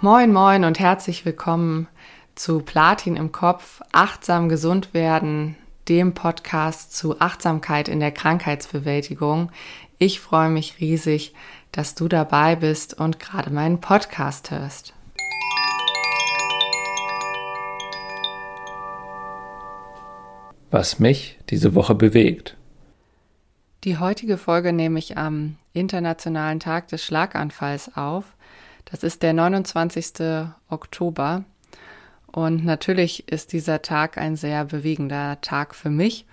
Moin, moin und herzlich willkommen zu Platin im Kopf, achtsam gesund werden, dem Podcast zu Achtsamkeit in der Krankheitsbewältigung. Ich freue mich riesig, dass du dabei bist und gerade meinen Podcast hörst. Was mich diese Woche bewegt. Die heutige Folge nehme ich am Internationalen Tag des Schlaganfalls auf. Das ist der 29. Oktober. Und natürlich ist dieser Tag ein sehr bewegender Tag für mich,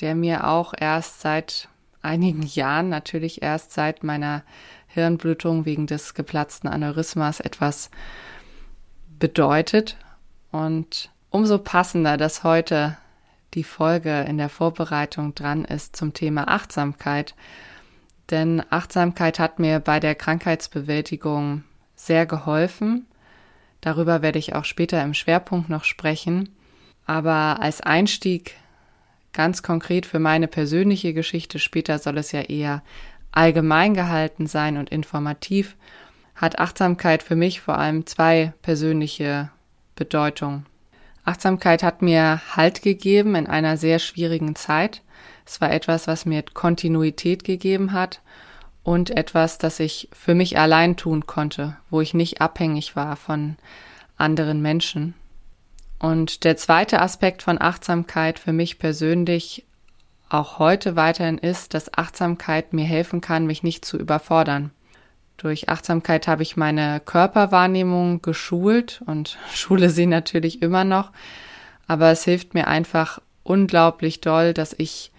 der mir auch erst seit einigen Jahren, natürlich erst seit meiner Hirnblutung wegen des geplatzten Aneurysmas etwas bedeutet. Und umso passender, dass heute die Folge in der Vorbereitung dran ist zum Thema Achtsamkeit. Denn Achtsamkeit hat mir bei der Krankheitsbewältigung sehr geholfen. Darüber werde ich auch später im Schwerpunkt noch sprechen. Aber als Einstieg ganz konkret für meine persönliche Geschichte, später soll es ja eher allgemein gehalten sein und informativ, hat Achtsamkeit für mich vor allem zwei persönliche Bedeutungen. Achtsamkeit hat mir Halt gegeben in einer sehr schwierigen Zeit. Es war etwas, was mir Kontinuität gegeben hat und etwas, das ich für mich allein tun konnte, wo ich nicht abhängig war von anderen Menschen. Und der zweite Aspekt von Achtsamkeit für mich persönlich auch heute weiterhin ist, dass Achtsamkeit mir helfen kann, mich nicht zu überfordern. Durch Achtsamkeit habe ich meine Körperwahrnehmung geschult und schule sie natürlich immer noch, aber es hilft mir einfach unglaublich doll, dass ich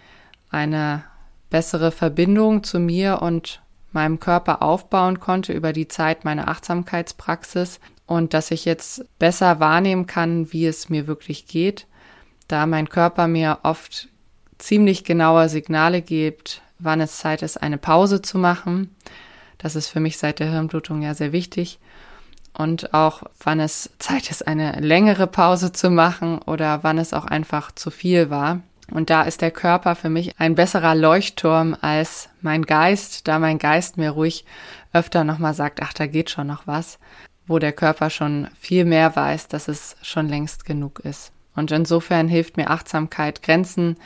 eine bessere Verbindung zu mir und meinem Körper aufbauen konnte über die Zeit meiner Achtsamkeitspraxis und dass ich jetzt besser wahrnehmen kann, wie es mir wirklich geht, da mein Körper mir oft ziemlich genaue Signale gibt, wann es Zeit ist, eine Pause zu machen. Das ist für mich seit der Hirnblutung ja sehr wichtig. Und auch wann es Zeit ist, eine längere Pause zu machen oder wann es auch einfach zu viel war. Und da ist der Körper für mich ein besserer Leuchtturm als mein Geist, da mein Geist mir ruhig öfter nochmal sagt, ach, da geht schon noch was, wo der Körper schon viel mehr weiß, dass es schon längst genug ist. Und insofern hilft mir Achtsamkeit, Grenzen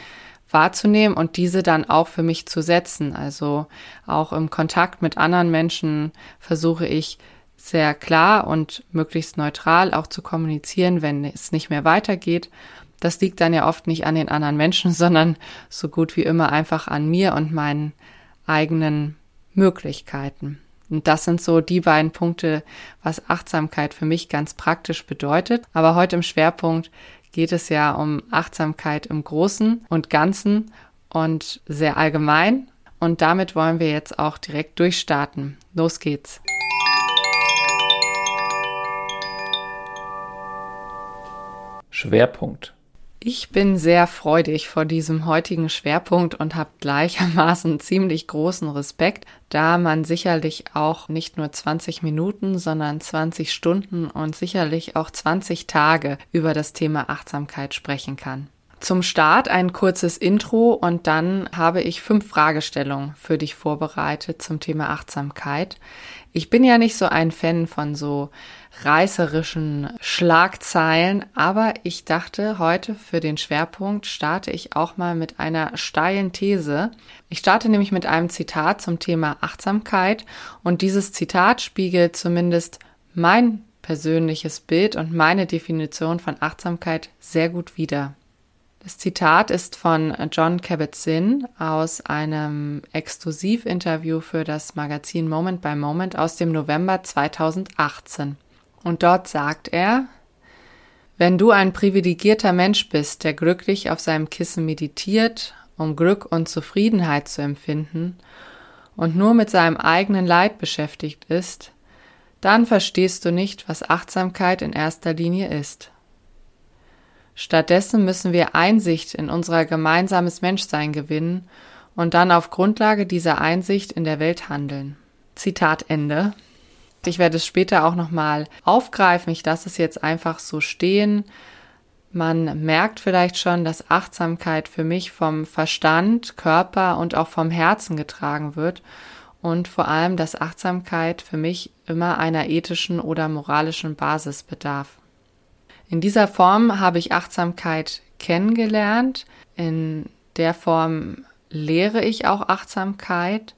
wahrzunehmen und diese dann auch für mich zu setzen. Also auch im Kontakt mit anderen Menschen versuche ich sehr klar und möglichst neutral auch zu kommunizieren, wenn es nicht mehr weitergeht das liegt dann ja oft nicht an den anderen Menschen, sondern so gut wie immer einfach an mir und meinen eigenen Möglichkeiten. Und das sind so die beiden Punkte, was Achtsamkeit für mich ganz praktisch bedeutet. Aber heute im Schwerpunkt geht es ja um Achtsamkeit im Großen und Ganzen und sehr allgemein. Und damit wollen wir jetzt auch direkt durchstarten. Los geht's. Schwerpunkt ich bin sehr freudig vor diesem heutigen Schwerpunkt und habe gleichermaßen ziemlich großen Respekt, da man sicherlich auch nicht nur 20 Minuten, sondern 20 Stunden und sicherlich auch 20 Tage über das Thema Achtsamkeit sprechen kann. Zum Start ein kurzes Intro und dann habe ich fünf Fragestellungen für dich vorbereitet zum Thema Achtsamkeit. Ich bin ja nicht so ein Fan von so reißerischen Schlagzeilen, aber ich dachte, heute für den Schwerpunkt starte ich auch mal mit einer steilen These. Ich starte nämlich mit einem Zitat zum Thema Achtsamkeit und dieses Zitat spiegelt zumindest mein persönliches Bild und meine Definition von Achtsamkeit sehr gut wider. Das Zitat ist von John Kabat-Zinn aus einem Exklusivinterview für das Magazin Moment by Moment aus dem November 2018. Und dort sagt er, wenn du ein privilegierter Mensch bist, der glücklich auf seinem Kissen meditiert, um Glück und Zufriedenheit zu empfinden und nur mit seinem eigenen Leid beschäftigt ist, dann verstehst du nicht, was Achtsamkeit in erster Linie ist. Stattdessen müssen wir Einsicht in unser gemeinsames Menschsein gewinnen und dann auf Grundlage dieser Einsicht in der Welt handeln. Zitat Ende. Ich werde es später auch nochmal aufgreifen. Ich lasse es jetzt einfach so stehen. Man merkt vielleicht schon, dass Achtsamkeit für mich vom Verstand, Körper und auch vom Herzen getragen wird. und vor allem, dass Achtsamkeit für mich immer einer ethischen oder moralischen Basis bedarf. In dieser Form habe ich Achtsamkeit kennengelernt. In der Form lehre ich auch Achtsamkeit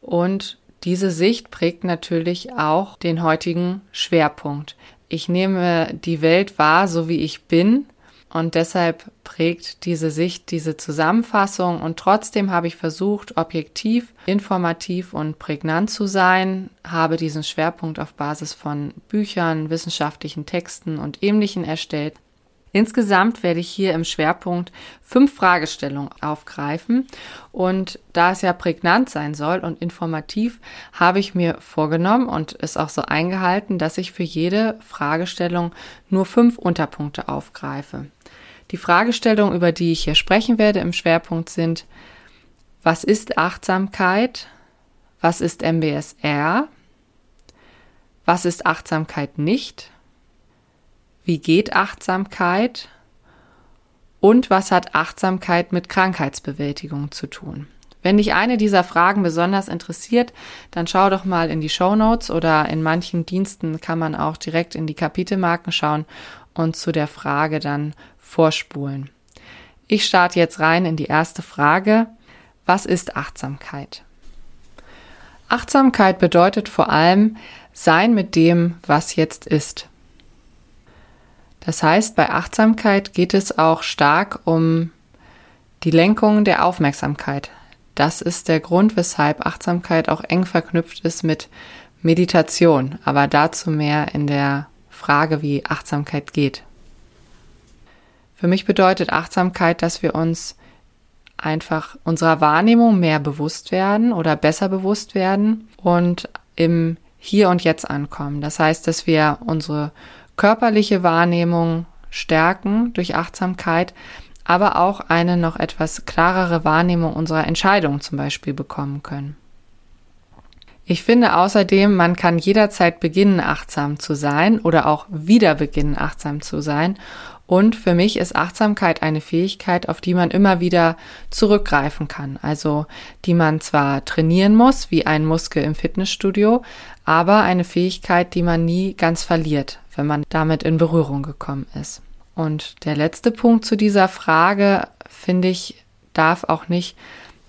und diese Sicht prägt natürlich auch den heutigen Schwerpunkt. Ich nehme die Welt wahr, so wie ich bin und deshalb prägt diese Sicht diese Zusammenfassung und trotzdem habe ich versucht, objektiv, informativ und prägnant zu sein, habe diesen Schwerpunkt auf Basis von Büchern, wissenschaftlichen Texten und ähnlichen erstellt. Insgesamt werde ich hier im Schwerpunkt fünf Fragestellungen aufgreifen und da es ja prägnant sein soll und informativ, habe ich mir vorgenommen und es auch so eingehalten, dass ich für jede Fragestellung nur fünf Unterpunkte aufgreife. Die Fragestellungen, über die ich hier sprechen werde im Schwerpunkt sind, was ist Achtsamkeit? Was ist MBSR? Was ist Achtsamkeit nicht? Wie geht Achtsamkeit? Und was hat Achtsamkeit mit Krankheitsbewältigung zu tun? Wenn dich eine dieser Fragen besonders interessiert, dann schau doch mal in die Show Notes oder in manchen Diensten kann man auch direkt in die Kapitelmarken schauen und zu der Frage dann vorspulen. Ich starte jetzt rein in die erste Frage. Was ist Achtsamkeit? Achtsamkeit bedeutet vor allem sein mit dem, was jetzt ist. Das heißt, bei Achtsamkeit geht es auch stark um die Lenkung der Aufmerksamkeit. Das ist der Grund, weshalb Achtsamkeit auch eng verknüpft ist mit Meditation, aber dazu mehr in der Frage, wie Achtsamkeit geht. Für mich bedeutet Achtsamkeit, dass wir uns einfach unserer Wahrnehmung mehr bewusst werden oder besser bewusst werden und im Hier und Jetzt ankommen. Das heißt, dass wir unsere körperliche Wahrnehmung stärken durch Achtsamkeit, aber auch eine noch etwas klarere Wahrnehmung unserer Entscheidungen zum Beispiel bekommen können. Ich finde außerdem, man kann jederzeit beginnen, achtsam zu sein oder auch wieder beginnen, achtsam zu sein und für mich ist Achtsamkeit eine Fähigkeit, auf die man immer wieder zurückgreifen kann. Also die man zwar trainieren muss, wie ein Muskel im Fitnessstudio, aber eine Fähigkeit, die man nie ganz verliert, wenn man damit in Berührung gekommen ist. Und der letzte Punkt zu dieser Frage, finde ich, darf auch nicht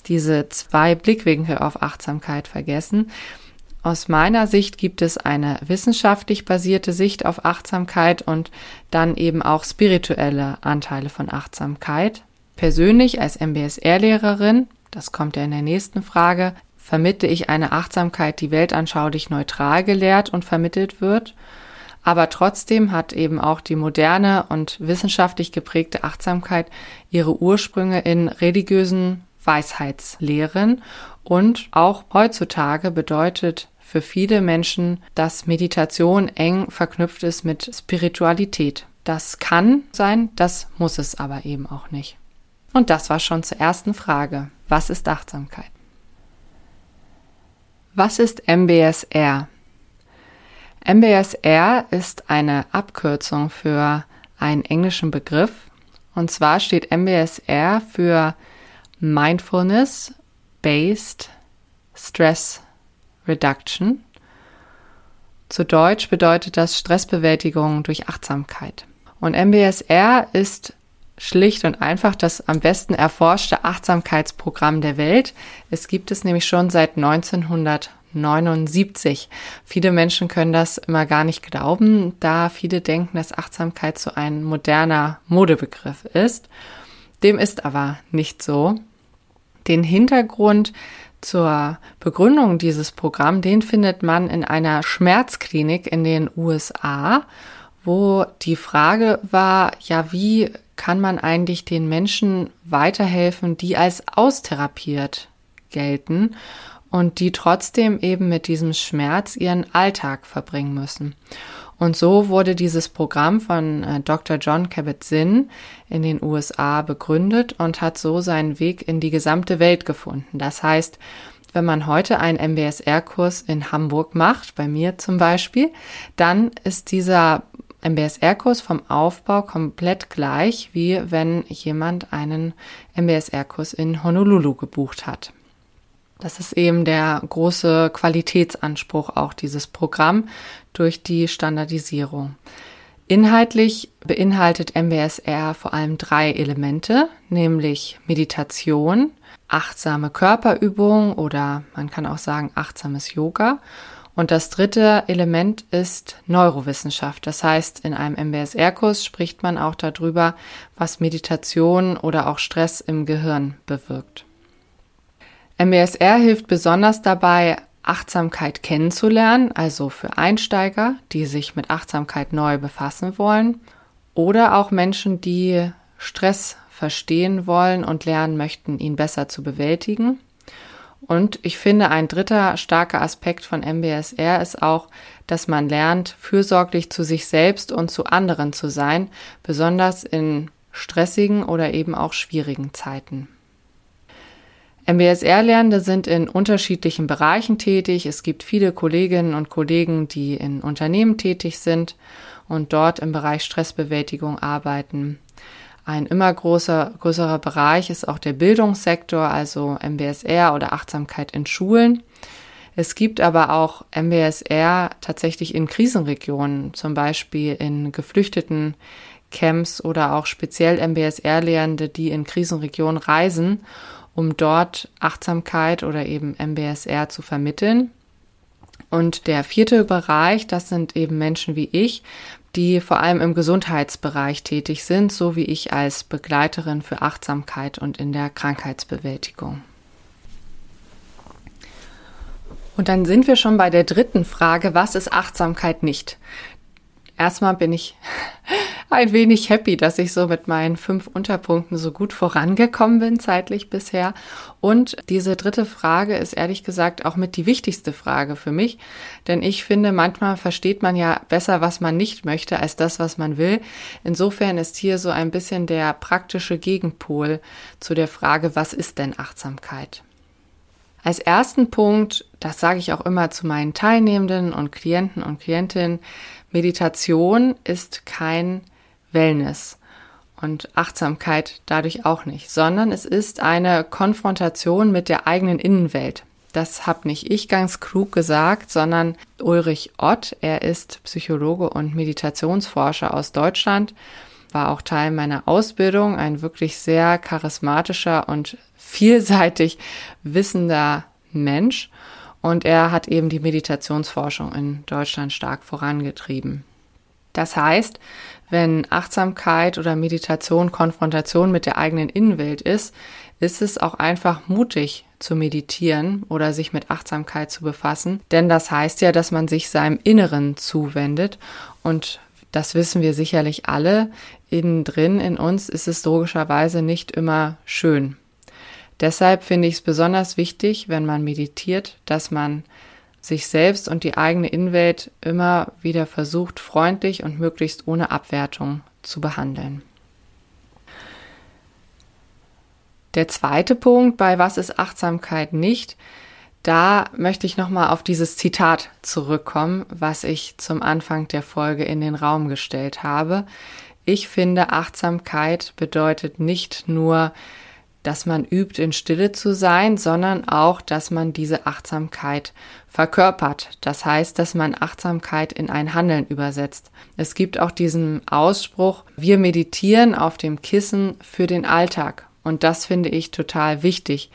diese zwei Blickwinkel auf Achtsamkeit vergessen. Aus meiner Sicht gibt es eine wissenschaftlich basierte Sicht auf Achtsamkeit und dann eben auch spirituelle Anteile von Achtsamkeit. Persönlich als MBSR-Lehrerin, das kommt ja in der nächsten Frage, vermitte ich eine Achtsamkeit, die weltanschaulich neutral gelehrt und vermittelt wird. Aber trotzdem hat eben auch die moderne und wissenschaftlich geprägte Achtsamkeit ihre Ursprünge in religiösen Weisheitslehren und auch heutzutage bedeutet für viele Menschen, dass Meditation eng verknüpft ist mit Spiritualität. Das kann sein, das muss es aber eben auch nicht. Und das war schon zur ersten Frage. Was ist Achtsamkeit? Was ist MBSR? MBSR ist eine Abkürzung für einen englischen Begriff. Und zwar steht MBSR für Mindfulness Based Stress Reduction. Zu Deutsch bedeutet das Stressbewältigung durch Achtsamkeit. Und MBSR ist schlicht und einfach das am besten erforschte Achtsamkeitsprogramm der Welt. Es gibt es nämlich schon seit 1979. Viele Menschen können das immer gar nicht glauben, da viele denken, dass Achtsamkeit so ein moderner Modebegriff ist. Dem ist aber nicht so. Den Hintergrund zur Begründung dieses Programms, den findet man in einer Schmerzklinik in den USA, wo die Frage war, ja, wie kann man eigentlich den Menschen weiterhelfen, die als austherapiert gelten und die trotzdem eben mit diesem Schmerz ihren Alltag verbringen müssen. Und so wurde dieses Programm von äh, Dr. John Kabat-Zinn in den USA begründet und hat so seinen Weg in die gesamte Welt gefunden. Das heißt, wenn man heute einen MBSR-Kurs in Hamburg macht, bei mir zum Beispiel, dann ist dieser MBSR-Kurs vom Aufbau komplett gleich, wie wenn jemand einen MBSR-Kurs in Honolulu gebucht hat. Das ist eben der große Qualitätsanspruch auch dieses Programm durch die Standardisierung. Inhaltlich beinhaltet MBSR vor allem drei Elemente, nämlich Meditation, achtsame Körperübung oder man kann auch sagen achtsames Yoga. Und das dritte Element ist Neurowissenschaft. Das heißt, in einem MBSR-Kurs spricht man auch darüber, was Meditation oder auch Stress im Gehirn bewirkt. MBSR hilft besonders dabei, Achtsamkeit kennenzulernen, also für Einsteiger, die sich mit Achtsamkeit neu befassen wollen, oder auch Menschen, die Stress verstehen wollen und lernen möchten, ihn besser zu bewältigen. Und ich finde, ein dritter starker Aspekt von MBSR ist auch, dass man lernt, fürsorglich zu sich selbst und zu anderen zu sein, besonders in stressigen oder eben auch schwierigen Zeiten. MBSR-Lernende sind in unterschiedlichen Bereichen tätig. Es gibt viele Kolleginnen und Kollegen, die in Unternehmen tätig sind und dort im Bereich Stressbewältigung arbeiten. Ein immer großer, größerer Bereich ist auch der Bildungssektor, also MBSR oder Achtsamkeit in Schulen. Es gibt aber auch MBSR tatsächlich in Krisenregionen, zum Beispiel in geflüchteten Camps oder auch speziell MBSR-Lehrende, die in Krisenregionen reisen um dort Achtsamkeit oder eben MBSR zu vermitteln. Und der vierte Bereich, das sind eben Menschen wie ich, die vor allem im Gesundheitsbereich tätig sind, so wie ich als Begleiterin für Achtsamkeit und in der Krankheitsbewältigung. Und dann sind wir schon bei der dritten Frage, was ist Achtsamkeit nicht? Erstmal bin ich ein wenig happy, dass ich so mit meinen fünf Unterpunkten so gut vorangekommen bin zeitlich bisher. Und diese dritte Frage ist ehrlich gesagt auch mit die wichtigste Frage für mich, denn ich finde, manchmal versteht man ja besser, was man nicht möchte, als das, was man will. Insofern ist hier so ein bisschen der praktische Gegenpol zu der Frage, was ist denn Achtsamkeit? Als ersten Punkt, das sage ich auch immer zu meinen Teilnehmenden und Klienten und Klientinnen, Meditation ist kein Wellness und Achtsamkeit dadurch auch nicht, sondern es ist eine Konfrontation mit der eigenen Innenwelt. Das habe nicht ich ganz klug gesagt, sondern Ulrich Ott. Er ist Psychologe und Meditationsforscher aus Deutschland, war auch Teil meiner Ausbildung, ein wirklich sehr charismatischer und vielseitig wissender Mensch. Und er hat eben die Meditationsforschung in Deutschland stark vorangetrieben. Das heißt, wenn Achtsamkeit oder Meditation Konfrontation mit der eigenen Innenwelt ist, ist es auch einfach mutig zu meditieren oder sich mit Achtsamkeit zu befassen. Denn das heißt ja, dass man sich seinem Inneren zuwendet. Und das wissen wir sicherlich alle. Innen drin in uns ist es logischerweise nicht immer schön. Deshalb finde ich es besonders wichtig, wenn man meditiert, dass man sich selbst und die eigene Innenwelt immer wieder versucht, freundlich und möglichst ohne Abwertung zu behandeln. Der zweite Punkt bei Was ist Achtsamkeit nicht? Da möchte ich nochmal auf dieses Zitat zurückkommen, was ich zum Anfang der Folge in den Raum gestellt habe. Ich finde, Achtsamkeit bedeutet nicht nur dass man übt, in Stille zu sein, sondern auch, dass man diese Achtsamkeit verkörpert. Das heißt, dass man Achtsamkeit in ein Handeln übersetzt. Es gibt auch diesen Ausspruch, wir meditieren auf dem Kissen für den Alltag. Und das finde ich total wichtig.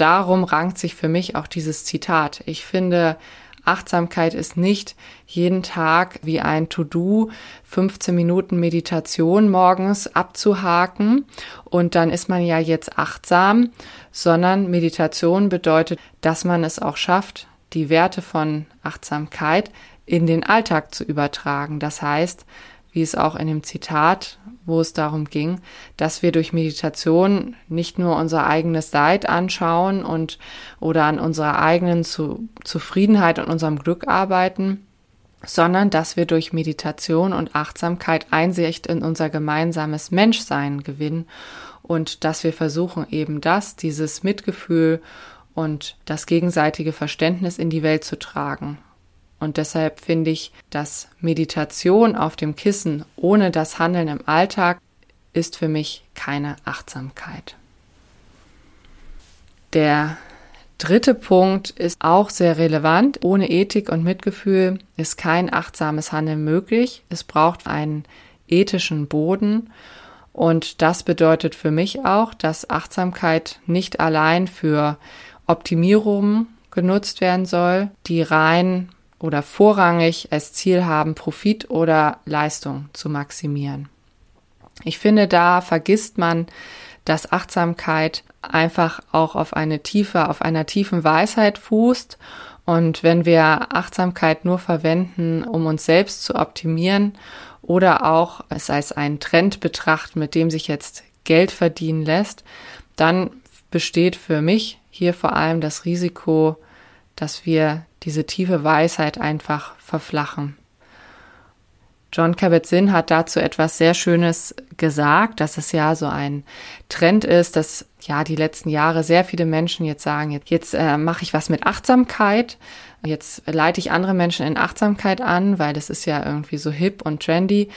Darum rankt sich für mich auch dieses Zitat. Ich finde, Achtsamkeit ist nicht jeden Tag wie ein To-Do 15 Minuten Meditation morgens abzuhaken und dann ist man ja jetzt achtsam, sondern Meditation bedeutet, dass man es auch schafft, die Werte von Achtsamkeit in den Alltag zu übertragen. Das heißt, wie es auch in dem Zitat wo es darum ging, dass wir durch Meditation nicht nur unser eigenes Leid anschauen und oder an unserer eigenen Zu Zufriedenheit und unserem Glück arbeiten, sondern dass wir durch Meditation und Achtsamkeit Einsicht in unser gemeinsames Menschsein gewinnen und dass wir versuchen eben das, dieses Mitgefühl und das gegenseitige Verständnis in die Welt zu tragen. Und deshalb finde ich, dass Meditation auf dem Kissen ohne das Handeln im Alltag ist für mich keine Achtsamkeit. Der dritte Punkt ist auch sehr relevant. Ohne Ethik und Mitgefühl ist kein achtsames Handeln möglich. Es braucht einen ethischen Boden. Und das bedeutet für mich auch, dass Achtsamkeit nicht allein für Optimierung genutzt werden soll, die rein oder vorrangig als Ziel haben, Profit oder Leistung zu maximieren. Ich finde, da vergisst man, dass Achtsamkeit einfach auch auf eine tiefe, auf einer tiefen Weisheit fußt. Und wenn wir Achtsamkeit nur verwenden, um uns selbst zu optimieren oder auch es als einen Trend betrachten, mit dem sich jetzt Geld verdienen lässt, dann besteht für mich hier vor allem das Risiko, dass wir diese tiefe Weisheit einfach verflachen. John Kabat-Zinn hat dazu etwas sehr Schönes gesagt, dass es ja so ein Trend ist, dass ja die letzten Jahre sehr viele Menschen jetzt sagen, jetzt, jetzt äh, mache ich was mit Achtsamkeit, jetzt leite ich andere Menschen in Achtsamkeit an, weil das ist ja irgendwie so hip und trendy.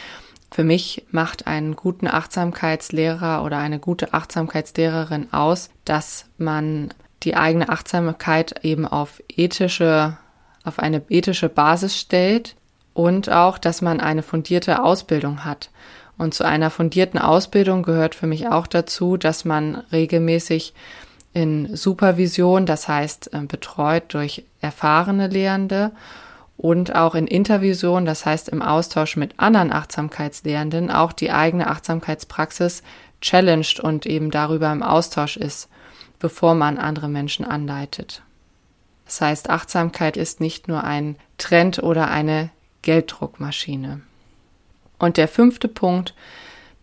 Für mich macht einen guten Achtsamkeitslehrer oder eine gute Achtsamkeitslehrerin aus, dass man die eigene Achtsamkeit eben auf ethische, auf eine ethische Basis stellt und auch, dass man eine fundierte Ausbildung hat. Und zu einer fundierten Ausbildung gehört für mich auch dazu, dass man regelmäßig in Supervision, das heißt äh, betreut durch erfahrene Lehrende und auch in Intervision, das heißt im Austausch mit anderen Achtsamkeitslehrenden, auch die eigene Achtsamkeitspraxis challenged und eben darüber im Austausch ist, bevor man andere Menschen anleitet. Das heißt, Achtsamkeit ist nicht nur ein Trend oder eine Gelddruckmaschine. Und der fünfte Punkt,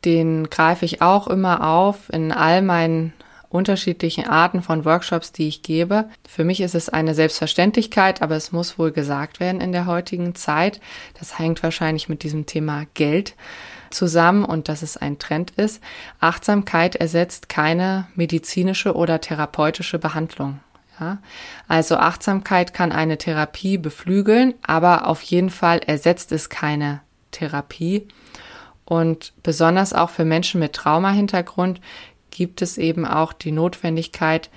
den greife ich auch immer auf in all meinen unterschiedlichen Arten von Workshops, die ich gebe. Für mich ist es eine Selbstverständlichkeit, aber es muss wohl gesagt werden in der heutigen Zeit. Das hängt wahrscheinlich mit diesem Thema Geld zusammen und dass es ein Trend ist. Achtsamkeit ersetzt keine medizinische oder therapeutische Behandlung. Ja? Also Achtsamkeit kann eine Therapie beflügeln, aber auf jeden Fall ersetzt es keine Therapie. Und besonders auch für Menschen mit Traumahintergrund gibt es eben auch die Notwendigkeit,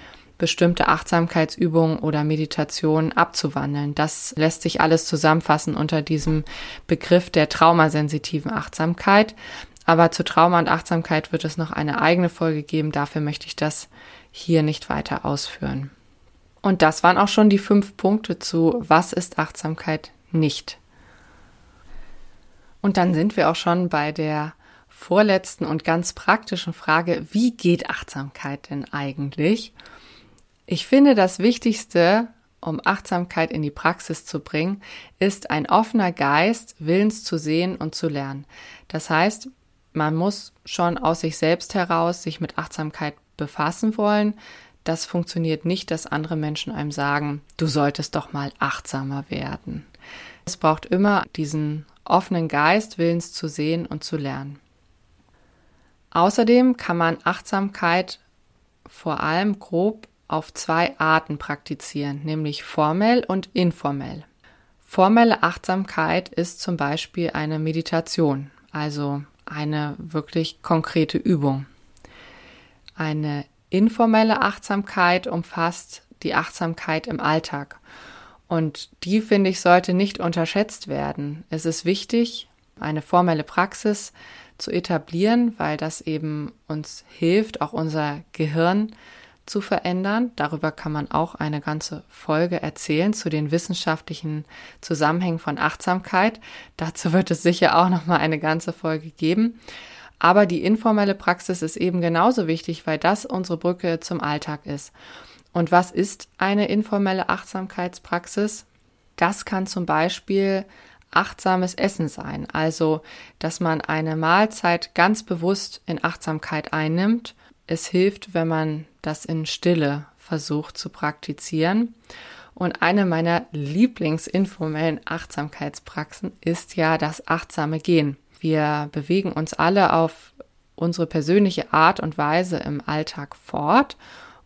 bestimmte Achtsamkeitsübungen oder Meditationen abzuwandeln. Das lässt sich alles zusammenfassen unter diesem Begriff der traumasensitiven Achtsamkeit. Aber zu Trauma und Achtsamkeit wird es noch eine eigene Folge geben. Dafür möchte ich das hier nicht weiter ausführen. Und das waren auch schon die fünf Punkte zu Was ist Achtsamkeit nicht? Und dann sind wir auch schon bei der vorletzten und ganz praktischen Frage, wie geht Achtsamkeit denn eigentlich? Ich finde, das Wichtigste, um Achtsamkeit in die Praxis zu bringen, ist ein offener Geist, willens zu sehen und zu lernen. Das heißt, man muss schon aus sich selbst heraus sich mit Achtsamkeit befassen wollen, das funktioniert nicht, dass andere Menschen einem sagen, du solltest doch mal achtsamer werden. Es braucht immer diesen offenen Geist, Willens zu sehen und zu lernen. Außerdem kann man Achtsamkeit vor allem grob auf zwei Arten praktizieren, nämlich formell und informell. Formelle Achtsamkeit ist zum Beispiel eine Meditation, also eine wirklich konkrete Übung. Eine informelle Achtsamkeit umfasst die Achtsamkeit im Alltag. Und die, finde ich, sollte nicht unterschätzt werden. Es ist wichtig, eine formelle Praxis zu etablieren, weil das eben uns hilft, auch unser Gehirn zu verändern. Darüber kann man auch eine ganze Folge erzählen zu den wissenschaftlichen Zusammenhängen von Achtsamkeit. Dazu wird es sicher auch noch mal eine ganze Folge geben. Aber die informelle Praxis ist eben genauso wichtig, weil das unsere Brücke zum Alltag ist. Und was ist eine informelle Achtsamkeitspraxis? Das kann zum Beispiel achtsames Essen sein, also dass man eine Mahlzeit ganz bewusst in Achtsamkeit einnimmt. Es hilft, wenn man das in Stille versucht zu praktizieren. Und eine meiner Lieblingsinformellen Achtsamkeitspraxen ist ja das achtsame Gehen. Wir bewegen uns alle auf unsere persönliche Art und Weise im Alltag fort.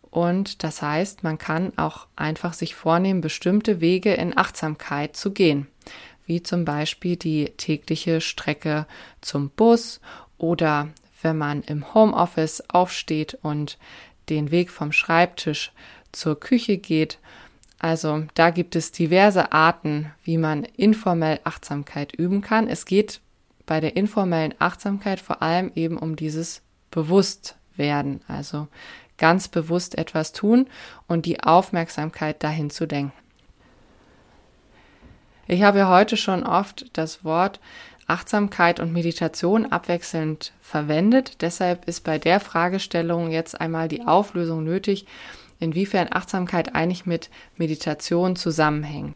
Und das heißt, man kann auch einfach sich vornehmen, bestimmte Wege in Achtsamkeit zu gehen, wie zum Beispiel die tägliche Strecke zum Bus oder wenn man im Homeoffice aufsteht und den Weg vom Schreibtisch zur Küche geht. Also da gibt es diverse Arten, wie man informell Achtsamkeit üben kann. Es geht bei der informellen Achtsamkeit vor allem eben um dieses Bewusstwerden, also ganz bewusst etwas tun und die Aufmerksamkeit dahin zu denken. Ich habe ja heute schon oft das Wort Achtsamkeit und Meditation abwechselnd verwendet. Deshalb ist bei der Fragestellung jetzt einmal die Auflösung nötig, inwiefern Achtsamkeit eigentlich mit Meditation zusammenhängt.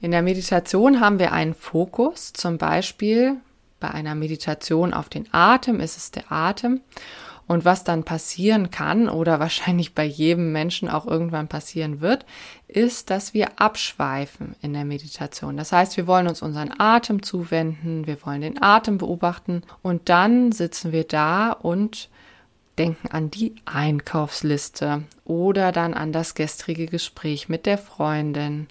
In der Meditation haben wir einen Fokus, zum Beispiel bei einer Meditation auf den Atem ist es der Atem. Und was dann passieren kann oder wahrscheinlich bei jedem Menschen auch irgendwann passieren wird, ist, dass wir abschweifen in der Meditation. Das heißt, wir wollen uns unseren Atem zuwenden, wir wollen den Atem beobachten und dann sitzen wir da und denken an die Einkaufsliste oder dann an das gestrige Gespräch mit der Freundin.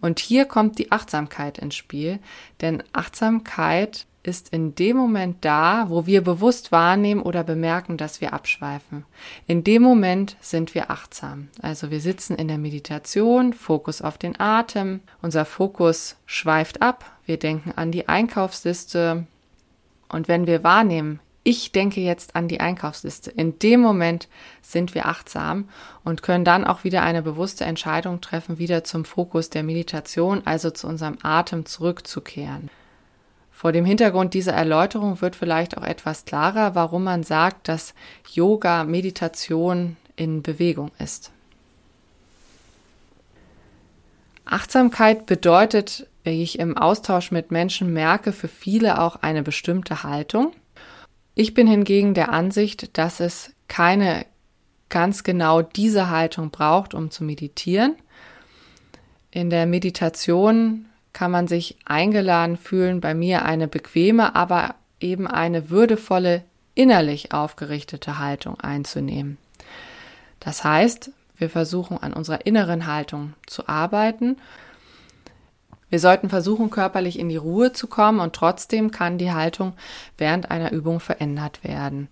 Und hier kommt die Achtsamkeit ins Spiel, denn Achtsamkeit ist in dem Moment da, wo wir bewusst wahrnehmen oder bemerken, dass wir abschweifen. In dem Moment sind wir achtsam. Also wir sitzen in der Meditation, Fokus auf den Atem, unser Fokus schweift ab, wir denken an die Einkaufsliste und wenn wir wahrnehmen, ich denke jetzt an die Einkaufsliste. In dem Moment sind wir achtsam und können dann auch wieder eine bewusste Entscheidung treffen, wieder zum Fokus der Meditation, also zu unserem Atem zurückzukehren. Vor dem Hintergrund dieser Erläuterung wird vielleicht auch etwas klarer, warum man sagt, dass Yoga Meditation in Bewegung ist. Achtsamkeit bedeutet, wie ich im Austausch mit Menschen merke, für viele auch eine bestimmte Haltung. Ich bin hingegen der Ansicht, dass es keine ganz genau diese Haltung braucht, um zu meditieren. In der Meditation kann man sich eingeladen fühlen, bei mir eine bequeme, aber eben eine würdevolle, innerlich aufgerichtete Haltung einzunehmen. Das heißt, wir versuchen an unserer inneren Haltung zu arbeiten. Wir sollten versuchen, körperlich in die Ruhe zu kommen und trotzdem kann die Haltung während einer Übung verändert werden.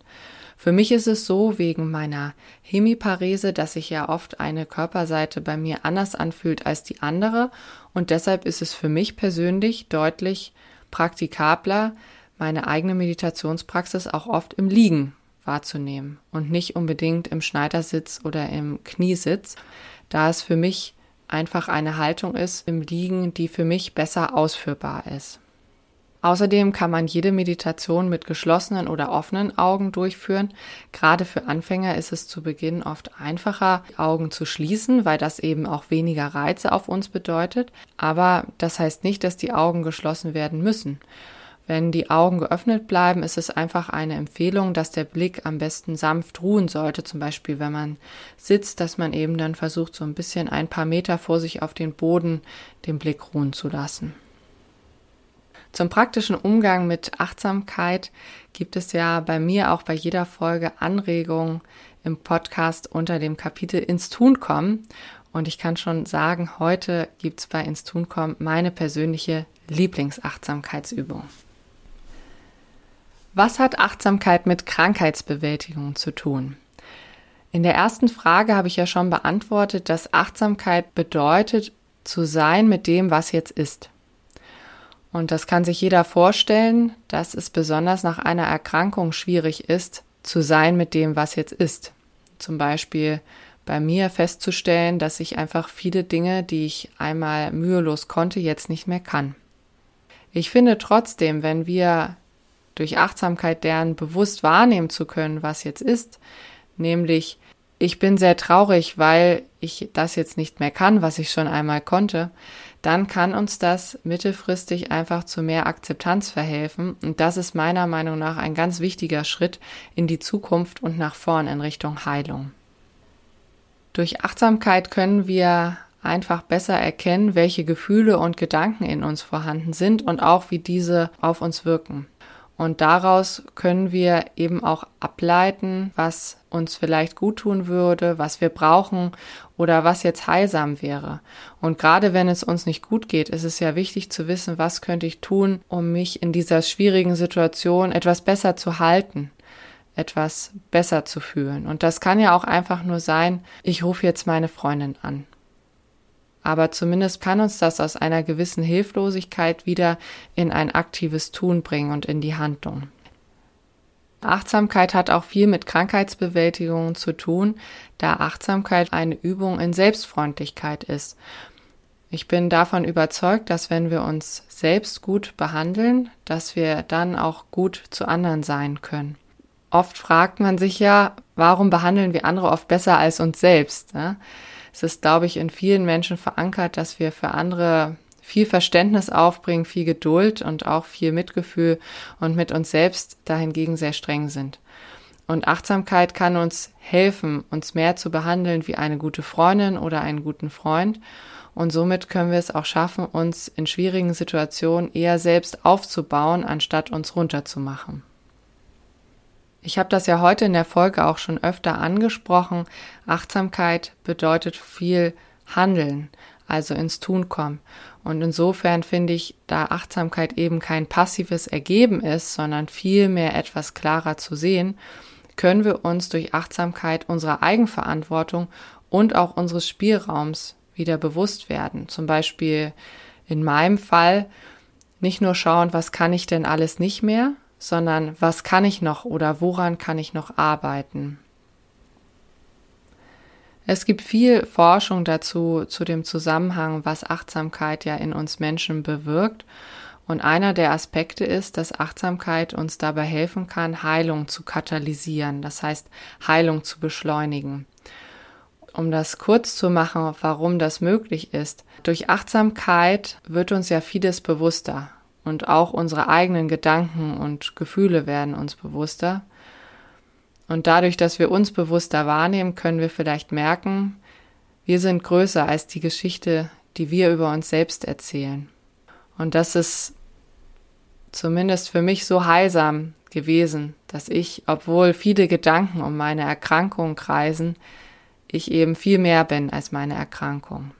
Für mich ist es so, wegen meiner Hemiparese, dass sich ja oft eine Körperseite bei mir anders anfühlt als die andere und deshalb ist es für mich persönlich deutlich praktikabler, meine eigene Meditationspraxis auch oft im Liegen wahrzunehmen und nicht unbedingt im Schneidersitz oder im Kniesitz, da es für mich einfach eine Haltung ist im Liegen, die für mich besser ausführbar ist. Außerdem kann man jede Meditation mit geschlossenen oder offenen Augen durchführen. Gerade für Anfänger ist es zu Beginn oft einfacher, die Augen zu schließen, weil das eben auch weniger Reize auf uns bedeutet. Aber das heißt nicht, dass die Augen geschlossen werden müssen. Wenn die Augen geöffnet bleiben, ist es einfach eine Empfehlung, dass der Blick am besten sanft ruhen sollte. Zum Beispiel, wenn man sitzt, dass man eben dann versucht, so ein bisschen ein paar Meter vor sich auf den Boden den Blick ruhen zu lassen. Zum praktischen Umgang mit Achtsamkeit gibt es ja bei mir auch bei jeder Folge Anregungen im Podcast unter dem Kapitel ins Tun kommen. Und ich kann schon sagen, heute gibt es bei ins Tun kommen meine persönliche Lieblingsachtsamkeitsübung. Was hat Achtsamkeit mit Krankheitsbewältigung zu tun? In der ersten Frage habe ich ja schon beantwortet, dass Achtsamkeit bedeutet, zu sein mit dem, was jetzt ist. Und das kann sich jeder vorstellen, dass es besonders nach einer Erkrankung schwierig ist, zu sein mit dem, was jetzt ist. Zum Beispiel bei mir festzustellen, dass ich einfach viele Dinge, die ich einmal mühelos konnte, jetzt nicht mehr kann. Ich finde trotzdem, wenn wir durch Achtsamkeit lernen, bewusst wahrnehmen zu können, was jetzt ist, nämlich ich bin sehr traurig, weil ich das jetzt nicht mehr kann, was ich schon einmal konnte, dann kann uns das mittelfristig einfach zu mehr Akzeptanz verhelfen. Und das ist meiner Meinung nach ein ganz wichtiger Schritt in die Zukunft und nach vorn in Richtung Heilung. Durch Achtsamkeit können wir einfach besser erkennen, welche Gefühle und Gedanken in uns vorhanden sind und auch wie diese auf uns wirken. Und daraus können wir eben auch ableiten, was uns vielleicht gut tun würde, was wir brauchen oder was jetzt heilsam wäre. Und gerade wenn es uns nicht gut geht, ist es ja wichtig zu wissen, was könnte ich tun, um mich in dieser schwierigen Situation etwas besser zu halten. etwas besser zu fühlen. Und das kann ja auch einfach nur sein, ich rufe jetzt meine Freundin an. Aber zumindest kann uns das aus einer gewissen Hilflosigkeit wieder in ein aktives Tun bringen und in die Handlung. Achtsamkeit hat auch viel mit Krankheitsbewältigung zu tun, da Achtsamkeit eine Übung in Selbstfreundlichkeit ist. Ich bin davon überzeugt, dass wenn wir uns selbst gut behandeln, dass wir dann auch gut zu anderen sein können. Oft fragt man sich ja, warum behandeln wir andere oft besser als uns selbst? Ne? Es ist, glaube ich, in vielen Menschen verankert, dass wir für andere viel Verständnis aufbringen, viel Geduld und auch viel Mitgefühl und mit uns selbst dahingegen sehr streng sind. Und Achtsamkeit kann uns helfen, uns mehr zu behandeln wie eine gute Freundin oder einen guten Freund. Und somit können wir es auch schaffen, uns in schwierigen Situationen eher selbst aufzubauen, anstatt uns runterzumachen. Ich habe das ja heute in der Folge auch schon öfter angesprochen. Achtsamkeit bedeutet viel Handeln, also ins Tun kommen. Und insofern finde ich, da Achtsamkeit eben kein passives Ergeben ist, sondern vielmehr etwas klarer zu sehen, können wir uns durch Achtsamkeit unserer Eigenverantwortung und auch unseres Spielraums wieder bewusst werden. Zum Beispiel in meinem Fall nicht nur schauen, was kann ich denn alles nicht mehr, sondern was kann ich noch oder woran kann ich noch arbeiten. Es gibt viel Forschung dazu, zu dem Zusammenhang, was Achtsamkeit ja in uns Menschen bewirkt. Und einer der Aspekte ist, dass Achtsamkeit uns dabei helfen kann, Heilung zu katalysieren, das heißt Heilung zu beschleunigen. Um das kurz zu machen, warum das möglich ist. Durch Achtsamkeit wird uns ja vieles bewusster und auch unsere eigenen Gedanken und Gefühle werden uns bewusster. Und dadurch, dass wir uns bewusster wahrnehmen, können wir vielleicht merken, wir sind größer als die Geschichte, die wir über uns selbst erzählen. Und das ist zumindest für mich so heilsam gewesen, dass ich, obwohl viele Gedanken um meine Erkrankung kreisen, ich eben viel mehr bin als meine Erkrankung.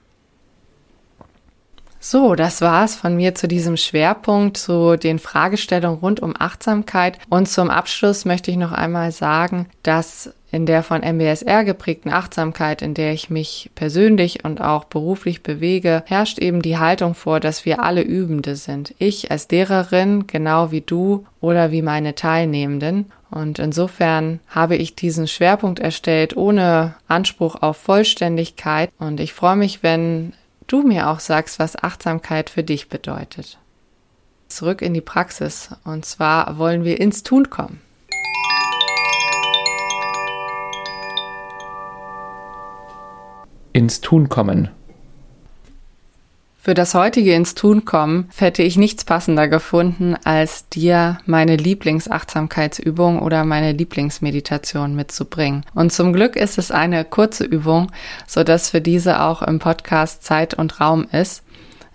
So, das war's von mir zu diesem Schwerpunkt, zu den Fragestellungen rund um Achtsamkeit. Und zum Abschluss möchte ich noch einmal sagen, dass in der von MBSR geprägten Achtsamkeit, in der ich mich persönlich und auch beruflich bewege, herrscht eben die Haltung vor, dass wir alle Übende sind. Ich als Lehrerin, genau wie du oder wie meine Teilnehmenden. Und insofern habe ich diesen Schwerpunkt erstellt ohne Anspruch auf Vollständigkeit. Und ich freue mich, wenn du mir auch sagst, was Achtsamkeit für dich bedeutet. Zurück in die Praxis. Und zwar wollen wir ins Tun kommen. Ins Tun kommen. Für das heutige ins Tun kommen hätte ich nichts passender gefunden, als dir meine Lieblingsachtsamkeitsübung oder meine Lieblingsmeditation mitzubringen. Und zum Glück ist es eine kurze Übung, so dass für diese auch im Podcast Zeit und Raum ist.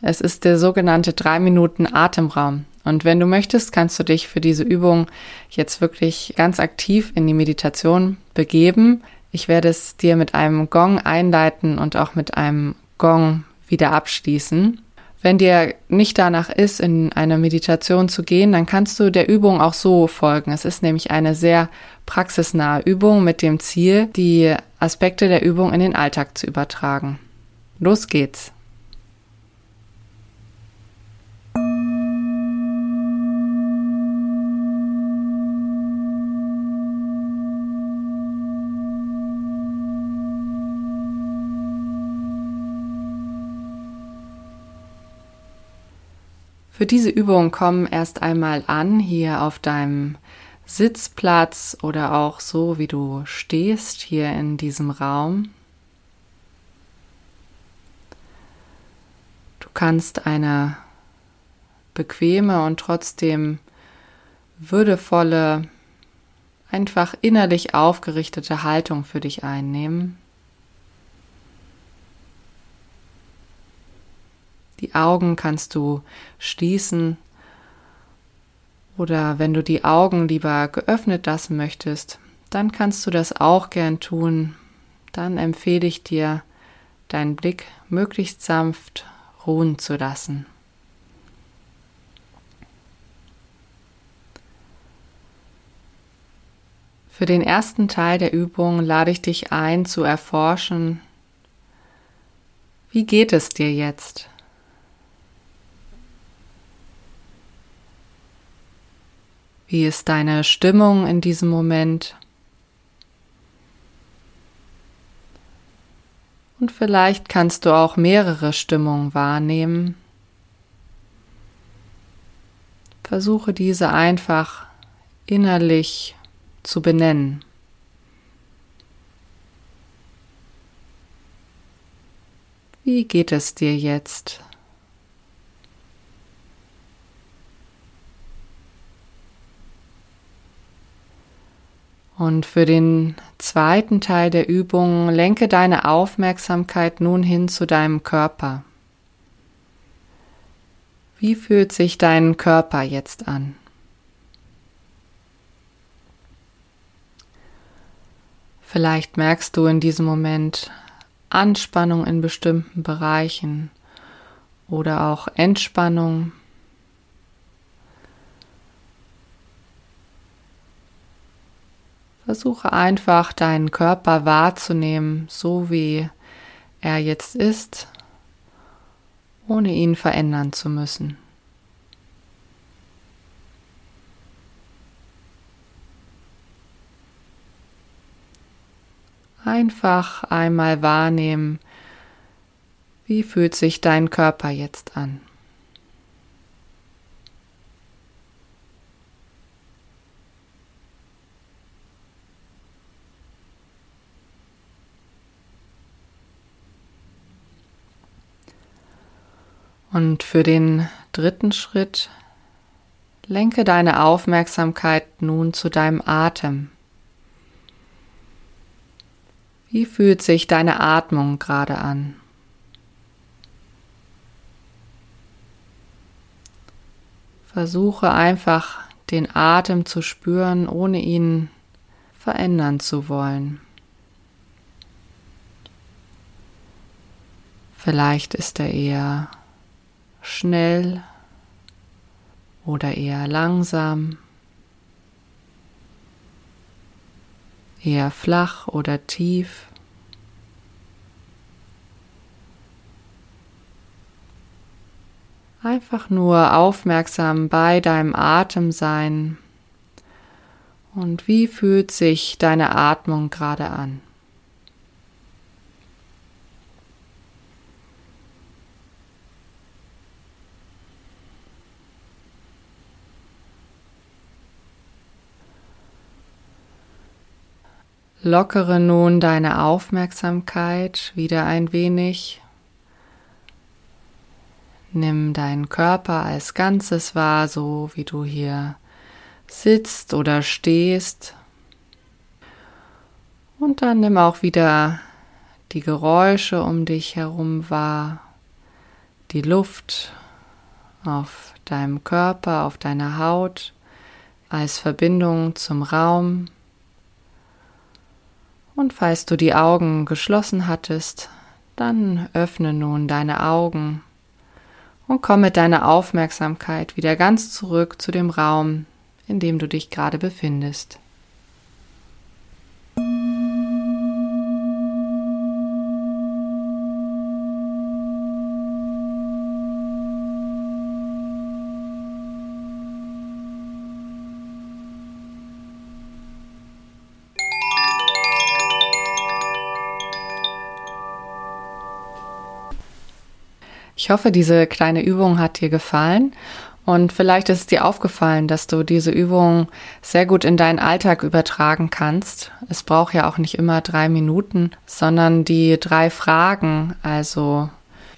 Es ist der sogenannte drei Minuten Atemraum. Und wenn du möchtest, kannst du dich für diese Übung jetzt wirklich ganz aktiv in die Meditation begeben. Ich werde es dir mit einem Gong einleiten und auch mit einem Gong wieder abschließen. Wenn dir nicht danach ist, in eine Meditation zu gehen, dann kannst du der Übung auch so folgen. Es ist nämlich eine sehr praxisnahe Übung mit dem Ziel, die Aspekte der Übung in den Alltag zu übertragen. Los geht's! Für diese Übung komm erst einmal an hier auf deinem Sitzplatz oder auch so, wie du stehst hier in diesem Raum. Du kannst eine bequeme und trotzdem würdevolle, einfach innerlich aufgerichtete Haltung für dich einnehmen. Die Augen kannst du schließen oder wenn du die Augen lieber geöffnet lassen möchtest, dann kannst du das auch gern tun. Dann empfehle ich dir, deinen Blick möglichst sanft ruhen zu lassen. Für den ersten Teil der Übung lade ich dich ein zu erforschen, wie geht es dir jetzt? Wie ist deine Stimmung in diesem Moment? Und vielleicht kannst du auch mehrere Stimmungen wahrnehmen. Versuche diese einfach innerlich zu benennen. Wie geht es dir jetzt? Und für den zweiten Teil der Übung lenke deine Aufmerksamkeit nun hin zu deinem Körper. Wie fühlt sich dein Körper jetzt an? Vielleicht merkst du in diesem Moment Anspannung in bestimmten Bereichen oder auch Entspannung. Versuche einfach deinen Körper wahrzunehmen, so wie er jetzt ist, ohne ihn verändern zu müssen. Einfach einmal wahrnehmen, wie fühlt sich dein Körper jetzt an. Und für den dritten Schritt lenke deine Aufmerksamkeit nun zu deinem Atem. Wie fühlt sich deine Atmung gerade an? Versuche einfach den Atem zu spüren, ohne ihn verändern zu wollen. Vielleicht ist er eher schnell oder eher langsam, eher flach oder tief. Einfach nur aufmerksam bei deinem Atem sein. Und wie fühlt sich deine Atmung gerade an? Lockere nun deine Aufmerksamkeit wieder ein wenig. Nimm deinen Körper als Ganzes wahr, so wie du hier sitzt oder stehst. Und dann nimm auch wieder die Geräusche um dich herum wahr, die Luft auf deinem Körper, auf deiner Haut als Verbindung zum Raum. Und falls du die Augen geschlossen hattest, dann öffne nun deine Augen und komm mit deiner Aufmerksamkeit wieder ganz zurück zu dem Raum, in dem du dich gerade befindest. Ich hoffe, diese kleine Übung hat dir gefallen und vielleicht ist es dir aufgefallen, dass du diese Übung sehr gut in deinen Alltag übertragen kannst. Es braucht ja auch nicht immer drei Minuten, sondern die drei Fragen, also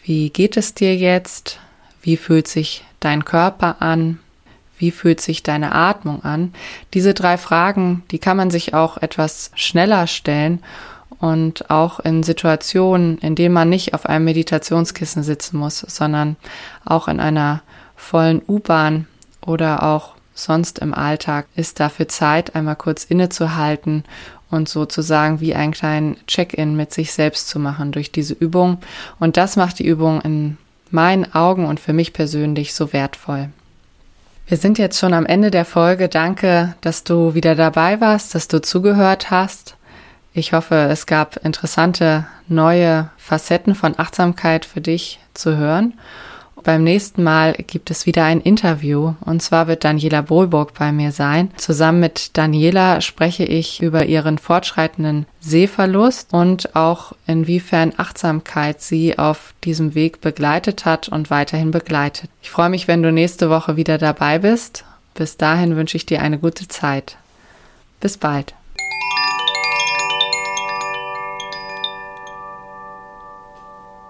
wie geht es dir jetzt? Wie fühlt sich dein Körper an? Wie fühlt sich deine Atmung an? Diese drei Fragen, die kann man sich auch etwas schneller stellen und auch in Situationen, in denen man nicht auf einem Meditationskissen sitzen muss, sondern auch in einer vollen U-Bahn oder auch sonst im Alltag ist dafür Zeit, einmal kurz innezuhalten und sozusagen wie einen kleinen Check-in mit sich selbst zu machen durch diese Übung. Und das macht die Übung in meinen Augen und für mich persönlich so wertvoll. Wir sind jetzt schon am Ende der Folge. Danke, dass du wieder dabei warst, dass du zugehört hast. Ich hoffe, es gab interessante neue Facetten von Achtsamkeit für dich zu hören. Beim nächsten Mal gibt es wieder ein Interview und zwar wird Daniela Bohlburg bei mir sein. Zusammen mit Daniela spreche ich über ihren fortschreitenden Sehverlust und auch inwiefern Achtsamkeit sie auf diesem Weg begleitet hat und weiterhin begleitet. Ich freue mich, wenn du nächste Woche wieder dabei bist. Bis dahin wünsche ich dir eine gute Zeit. Bis bald.